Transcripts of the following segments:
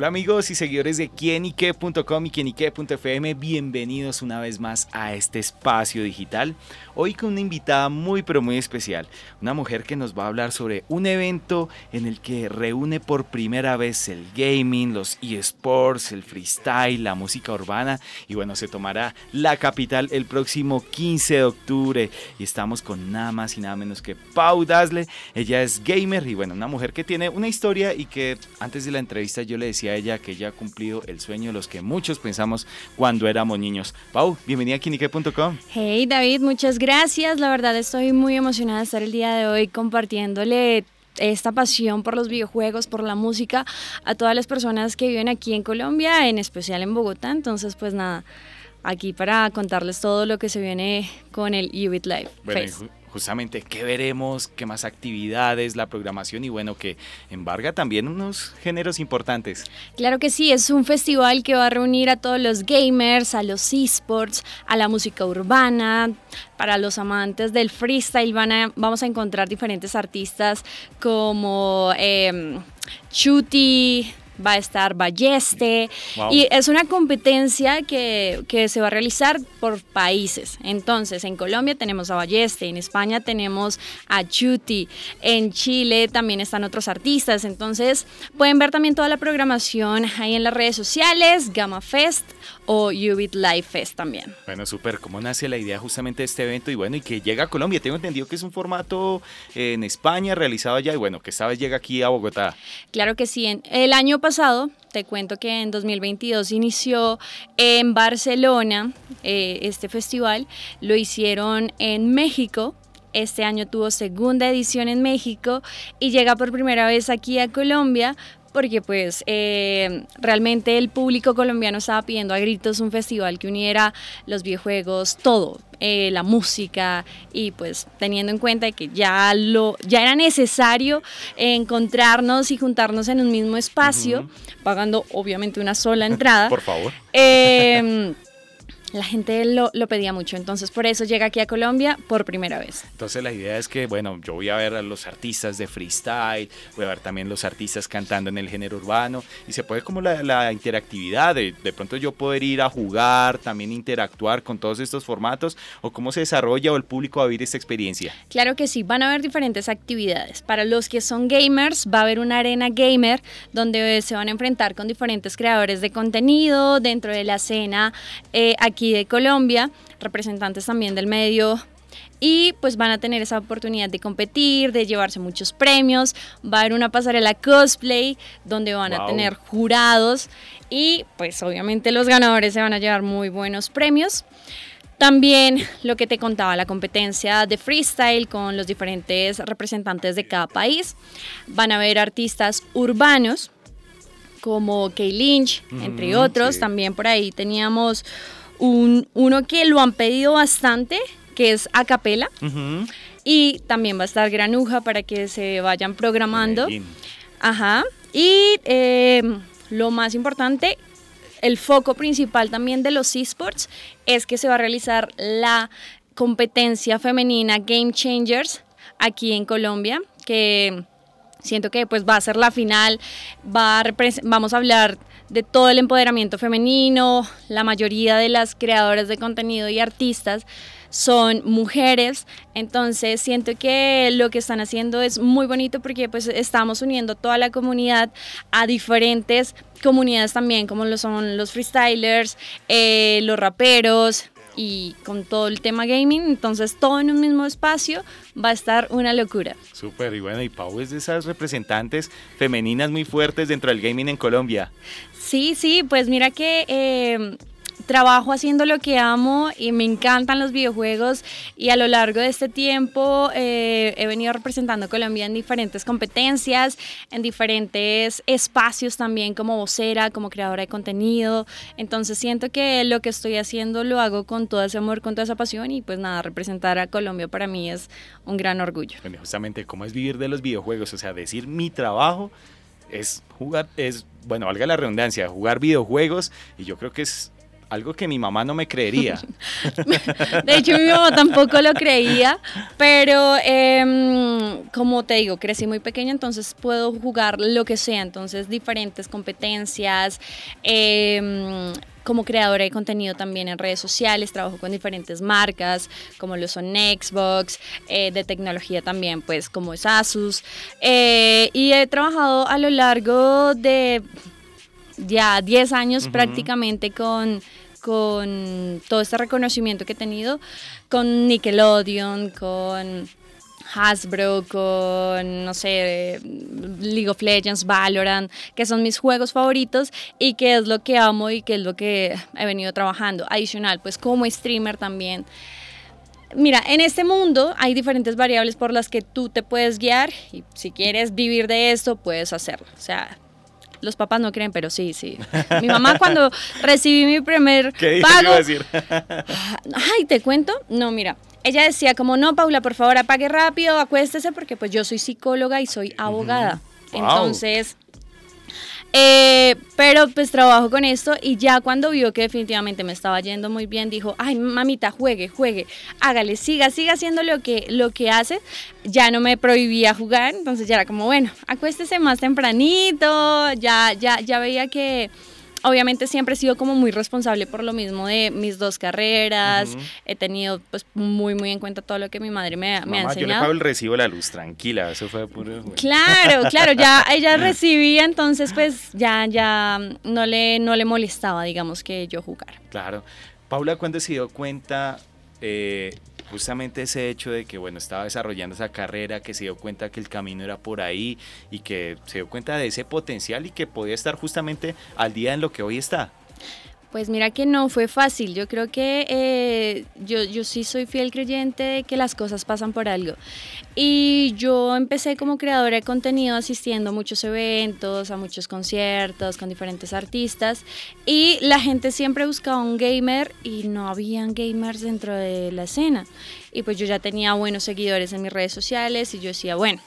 Hola amigos y seguidores de quienique.com y quienique.fm, bienvenidos una vez más a este espacio digital. Hoy con una invitada muy pero muy especial, una mujer que nos va a hablar sobre un evento en el que reúne por primera vez el gaming, los eSports, el freestyle, la música urbana y bueno, se tomará la capital el próximo 15 de octubre y estamos con nada más y nada menos que Pau Dasle. Ella es gamer y bueno, una mujer que tiene una historia y que antes de la entrevista yo le decía ella que ella ha cumplido el sueño de los que muchos pensamos cuando éramos niños. Pau, bienvenida a Kinique.com. Hey David, muchas gracias. La verdad estoy muy emocionada de estar el día de hoy compartiéndole esta pasión por los videojuegos, por la música, a todas las personas que viven aquí en Colombia, en especial en Bogotá. Entonces, pues nada, aquí para contarles todo lo que se viene con el UBIT Live justamente qué veremos, qué más actividades, la programación y bueno, que embarga también unos géneros importantes. Claro que sí, es un festival que va a reunir a todos los gamers, a los esports, a la música urbana, para los amantes del freestyle van a, vamos a encontrar diferentes artistas como eh, Chuti, va a estar Balleste y es una competencia que, que, se va a realizar por países. Entonces, en Colombia tenemos a Balleste, en España tenemos a Chuti, en Chile también están otros artistas. Entonces, pueden ver también toda la programación ahí en las redes sociales, Gamma Fest o Ubit Live Fest también. Bueno, súper. ¿Cómo nace la idea justamente de este evento y bueno, y que llega a Colombia? Tengo entendido que es un formato en España realizado allá y bueno, que esta vez llega aquí a Bogotá. Claro que sí. El año pasado pasado, te cuento que en 2022 inició en Barcelona eh, este festival, lo hicieron en México, este año tuvo segunda edición en México y llega por primera vez aquí a Colombia porque pues eh, realmente el público colombiano estaba pidiendo a gritos un festival que uniera los videojuegos, todo, eh, la música y pues teniendo en cuenta que ya, lo, ya era necesario encontrarnos y juntarnos en un mismo espacio, pagando obviamente una sola entrada. Por favor. Eh, la gente lo, lo, pedía mucho, entonces por eso llega aquí a Colombia por primera vez. Entonces la idea es que, bueno, yo voy a ver a los artistas de freestyle, voy a ver también los artistas cantando en el género urbano y se puede como la, la interactividad, de, de, pronto yo poder ir a jugar, también interactuar con todos estos formatos o cómo se desarrolla o el público va a vivir esta experiencia. Claro que sí, van a haber diferentes actividades. Para los que son gamers va a haber una arena gamer donde se van a enfrentar con diferentes creadores de contenido dentro de la escena eh, aquí aquí de Colombia, representantes también del medio y pues van a tener esa oportunidad de competir, de llevarse muchos premios, va a haber una pasarela cosplay donde van a tener jurados y pues obviamente los ganadores se van a llevar muy buenos premios. También lo que te contaba, la competencia de freestyle con los diferentes representantes de cada país. Van a haber artistas urbanos como Kay Lynch, entre otros. También por ahí teníamos un, uno que lo han pedido bastante, que es Acapela. Y también va a estar Granuja para que se vayan programando. Ajá. Y em, lo más importante, el foco principal también de los esports es que se va a realizar la competencia femenina Game Changers aquí en Colombia, que siento que pues va a ser la final, va vamos a hablar de todo el empoderamiento femenino, la mayoría de las creadoras de contenido y artistas son mujeres, entonces siento que lo que están haciendo es muy bonito porque pues estamos uniendo toda la comunidad a diferentes comunidades también, como lo son los freestylers, eh, los raperos, y con todo el tema gaming, entonces todo en un mismo espacio va a estar una locura. Súper, y bueno, y Pau es de esas representantes femeninas muy fuertes dentro del gaming en Colombia. Sí, sí, pues mira que eh, trabajo haciendo lo que amo y me encantan los videojuegos y a lo largo de este tiempo eh, he venido representando a Colombia en diferentes competencias, en diferentes espacios también como vocera, como creadora de contenido. Entonces siento que lo que estoy haciendo lo hago con todo ese amor, con toda esa pasión y pues nada, representar a Colombia para mí es un gran orgullo. justamente, ¿cómo es vivir de los videojuegos? O sea, decir mi trabajo es jugar, es, bueno, valga la redundancia, jugar videojuegos y yo creo que es algo que mi mamá no me creería. de hecho, mi mamá tampoco lo creía, pero em, como te digo, crecí muy pequeña, entonces puedo jugar lo que sea, entonces diferentes competencias. Em, como creadora de contenido también en redes sociales, trabajo con diferentes marcas, como lo son Xbox, eh, de tecnología también, pues como es Asus. Eh, y he trabajado a lo largo de ya 10 años prácticamente con, con todo este reconocimiento que he tenido, con Nickelodeon, con Hasbro, con, no sé, League of Legends, Valorant, que son mis juegos favoritos y que es lo que amo y que es lo que he venido trabajando. Adicional, pues como streamer también. Mira, en este mundo hay diferentes variables por las que tú te puedes guiar y si quieres vivir de esto, puedes hacerlo. O sea, los papás no creen, pero sí, sí. Mi mamá cuando recibí mi primer ¿Qué pago... decir? ay, ¿te cuento? No, mira, ella decía como, no, Paula, por favor, apague rápido, acuéstese, porque pues yo soy psicóloga y soy abogada. Entonces, eh, pero pues trabajo con esto y ya cuando vio que definitivamente me estaba yendo muy bien, dijo, ay mamita, juegue, juegue, hágale, siga, siga haciendo lo que, lo que hace. Ya no me prohibía jugar, entonces ya era como, bueno, acuéstese más tempranito, ya, ya, ya veía que obviamente siempre he sido como muy responsable por lo mismo de mis dos carreras. He tenido pues muy, muy en cuenta todo lo que mi madre me, me ha enseñado. Yo le pago el recibo de la luz, tranquila, eso fue puro... Claro, claro, ya ella recibía, entonces pues ya, ya no le, no le molestaba, digamos, que yo jugara. Claro. Paula, ¿cuándo se dio cuenta eh, justamente ese hecho de que, bueno, estaba desarrollando esa carrera, que se dio cuenta que el camino era por ahí y que se dio cuenta de ese potencial y que podía estar justamente al día en lo que hoy está. Pues mira que no fue fácil. Yo creo que eh, yo, yo sí soy fiel creyente de que las cosas pasan por algo. Y yo empecé como creadora de contenido asistiendo a muchos eventos, a muchos conciertos con diferentes artistas. Y la gente siempre buscaba un gamer y no habían gamers dentro de la escena. Y pues yo ya tenía buenos seguidores en mis redes sociales y yo decía, bueno,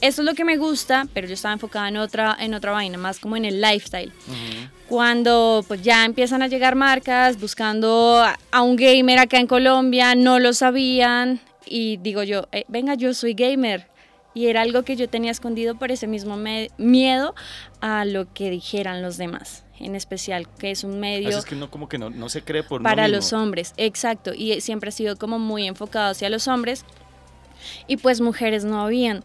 eso es lo que me gusta, pero yo estaba enfocada en otra, en otra vaina, más como en el lifestyle. Cuando pues ya empiezan a llegar marcas buscando a un gamer acá en Colombia, no lo sabían y digo yo, eh, venga, yo soy gamer. Y era algo que yo tenía escondido por ese mismo miedo a lo que dijeran los demás en especial, que es un medio... es que no, como que no, se cree por Para los hombres, exacto, y siempre ha sido como muy enfocado hacia los hombres, y pues mujeres no habían,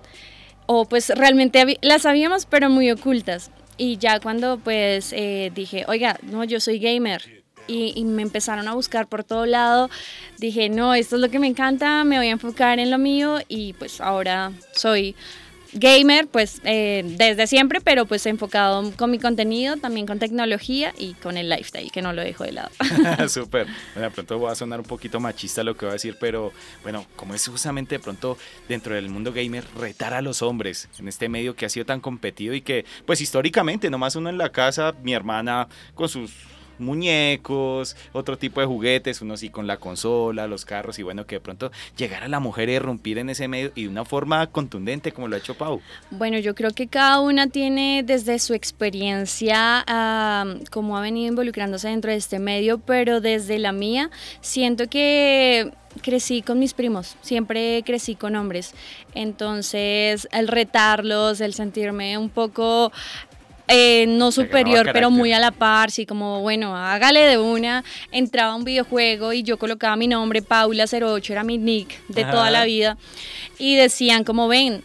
o pues realmente las habíamos, pero muy ocultas. Y ya cuando pues eh, dije, oiga, no, yo soy gamer, y, y, me empezaron a buscar por todo lado. Dije, no, esto es lo que me encanta, me voy a enfocar en lo mío y pues ahora soy gamer, pues eh, desde siempre, pero pues enfocado con mi contenido, también con tecnología y con el lifestyle, que no lo dejo de lado. Súper. Bueno, de pronto voy a sonar un poquito machista lo que voy a decir, pero bueno, como es justamente de pronto dentro del mundo gamer retar a los hombres en este medio que ha sido tan competido y que pues históricamente nomás uno en la casa, mi hermana con sus muñecos, otro tipo de juguetes, uno sí con la consola, los carros y bueno, que de pronto llegara la mujer a irrumpir en ese medio y de una forma contundente como lo ha hecho Pau. Bueno, yo creo que cada una tiene desde su experiencia como ha venido involucrándose dentro de este medio, pero desde la mía siento que crecí con mis primos, siempre crecí con hombres. Entonces, el retarlos, el sentirme un poco eh, no superior, pero muy a la par, sí, como, bueno, hágale de una. Entraba a un videojuego y yo colocaba mi nombre, Paula08, era mi nick de toda la vida. Y decían, como ven,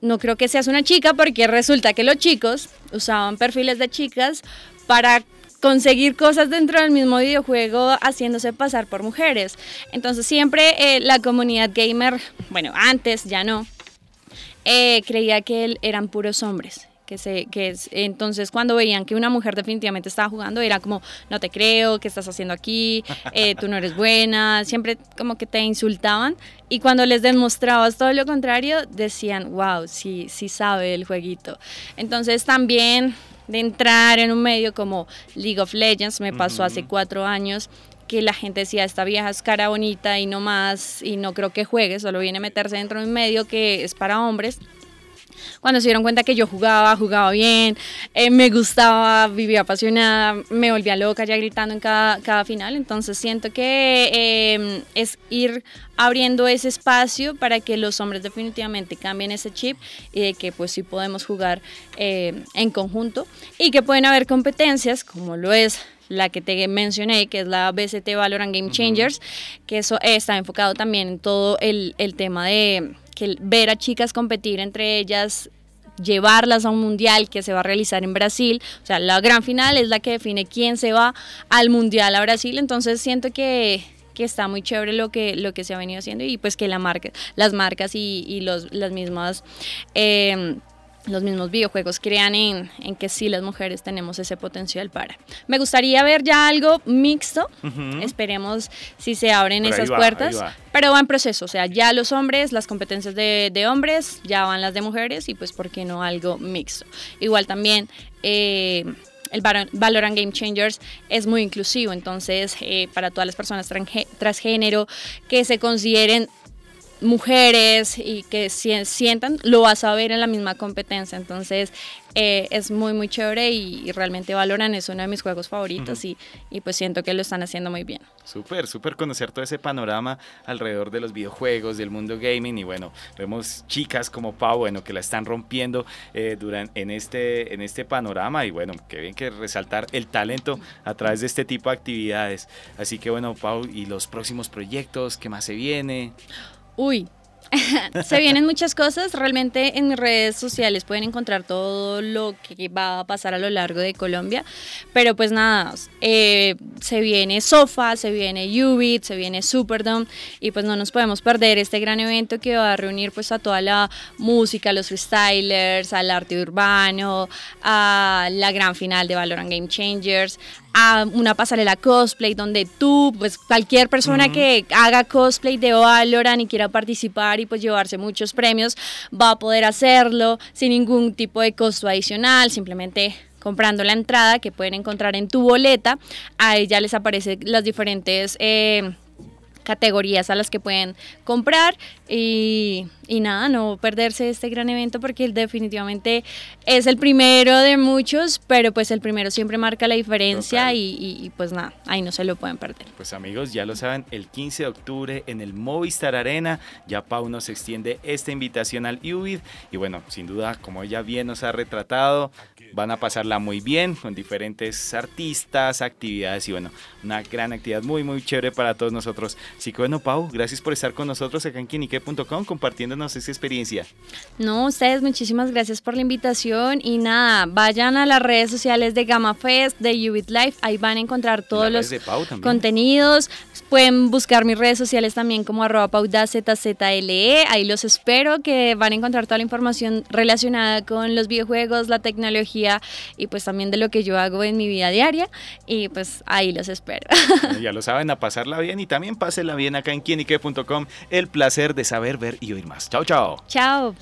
no creo que seas una chica porque resulta que los chicos usaban perfiles de chicas para conseguir cosas dentro del mismo videojuego haciéndose pasar por mujeres. Entonces siempre eh, la comunidad gamer, bueno, antes ya no, eh, creía que eran puros hombres que se que es, entonces cuando veían que una mujer definitivamente estaba jugando era como no te creo qué estás haciendo aquí eh, tú no eres buena siempre como que te insultaban y cuando les demostrabas todo lo contrario decían wow sí sí sabe el jueguito entonces también de entrar en un medio como League of Legends me pasó hace cuatro años que la gente decía, esta vieja es cara bonita y no más, y no creo que juegue, solo viene a meterse dentro de un medio que es para hombres. Cuando se dieron cuenta que yo jugaba, jugaba bien, eh, me gustaba, vivía apasionada, me volvía loca ya gritando en cada, cada final. Entonces siento que em, es ir abriendo ese espacio para que los hombres definitivamente cambien ese chip y de que pues sí podemos jugar em, en conjunto y que pueden haber competencias como lo es la que te mencioné, que es la BCT Valorant Game Changers, que eso está enfocado también en todo el, el tema de que ver a chicas competir entre ellas llevarlas a un mundial que se va a realizar en Brasil, o sea, la gran final es la que define quién se va al mundial a Brasil, entonces siento que, que está muy chévere lo que, lo que se ha venido haciendo y pues que las marcas y, y los, las mismas... Eh, los mismos videojuegos crean en, en, que sí las mujeres tenemos ese potencial para. Me gustaría ver ya algo mixto, esperemos si se abren esas puertas, pero va en proceso, o sea, ya los hombres, las competencias de, de, hombres, ya van las de mujeres y pues, ¿por qué no algo mixto? Igual también... Eh, el Valorant Game Changers es muy inclusivo, entonces eh, para todas las personas transgénero que se consideren mujeres y que sientan, lo vas a ver en la misma competencia. Entonces eh, es muy, muy chévere y, realmente valoran, es uno de mis juegos favoritos y, y, pues siento que lo están haciendo muy bien. Súper, súper conocer todo ese panorama alrededor de los videojuegos, del mundo gaming y bueno, vemos chicas como Pau, bueno, que la están rompiendo eh, durante, en, este, en este panorama y bueno, qué bien que resaltar el talento a través de este tipo de actividades. Así que bueno, Pau, y los próximos proyectos, ¿qué más se viene? Uy, se vienen muchas cosas. Realmente en mis redes sociales pueden encontrar todo lo que va a pasar a lo largo de Colombia. Pero pues nada, eh, se viene Sofa, se viene Ubit, se viene Superdome. Y pues no nos podemos perder este gran evento que va a reunir pues a toda la música, a los freestylers, al arte urbano, a la gran final de Valorant Game Changers, a una pasarela cosplay donde tú, pues cualquier persona que haga cosplay de Valorant y quiera participar y pues llevarse muchos premios va a poder hacerlo sin ningún tipo de costo adicional, simplemente comprando la entrada que pueden encontrar en tu boleta, ahí ya les aparecen las diferentes... Eh, categorías a las que pueden comprar y, y, nada, no perderse este gran evento porque definitivamente es el primero de muchos, pero pues el primero siempre marca la diferencia y, y, pues nada, ahí no se lo pueden perder. Pues amigos, ya lo saben, el 15 de octubre en el Movistar Arena, ya Pau nos extiende esta invitación al UBID y bueno, sin duda, como ella bien nos ha retratado, van a pasarla muy bien con diferentes artistas, actividades y bueno, una gran actividad muy muy chévere para todos nosotros. Así que bueno, Pau, gracias por estar con nosotros acá en quinique.com compartiéndonos esa experiencia. No, ustedes muchísimas gracias por la invitación y nada, vayan a las redes sociales de Gamma Fest, de Ubit Life, ahí van a encontrar todos los contenidos. Pueden buscar mis redes sociales también como arroba paudazle, ahí los espero que van a encontrar toda la información relacionada con los videojuegos, la tecnología y pues también de lo que yo hago en mi vida diaria y pues ahí los espero. ya lo saben, a pasarla bien y también pásenla bien acá en quienique.com. El placer de saber, ver y oír más. Chao, chao. Chao.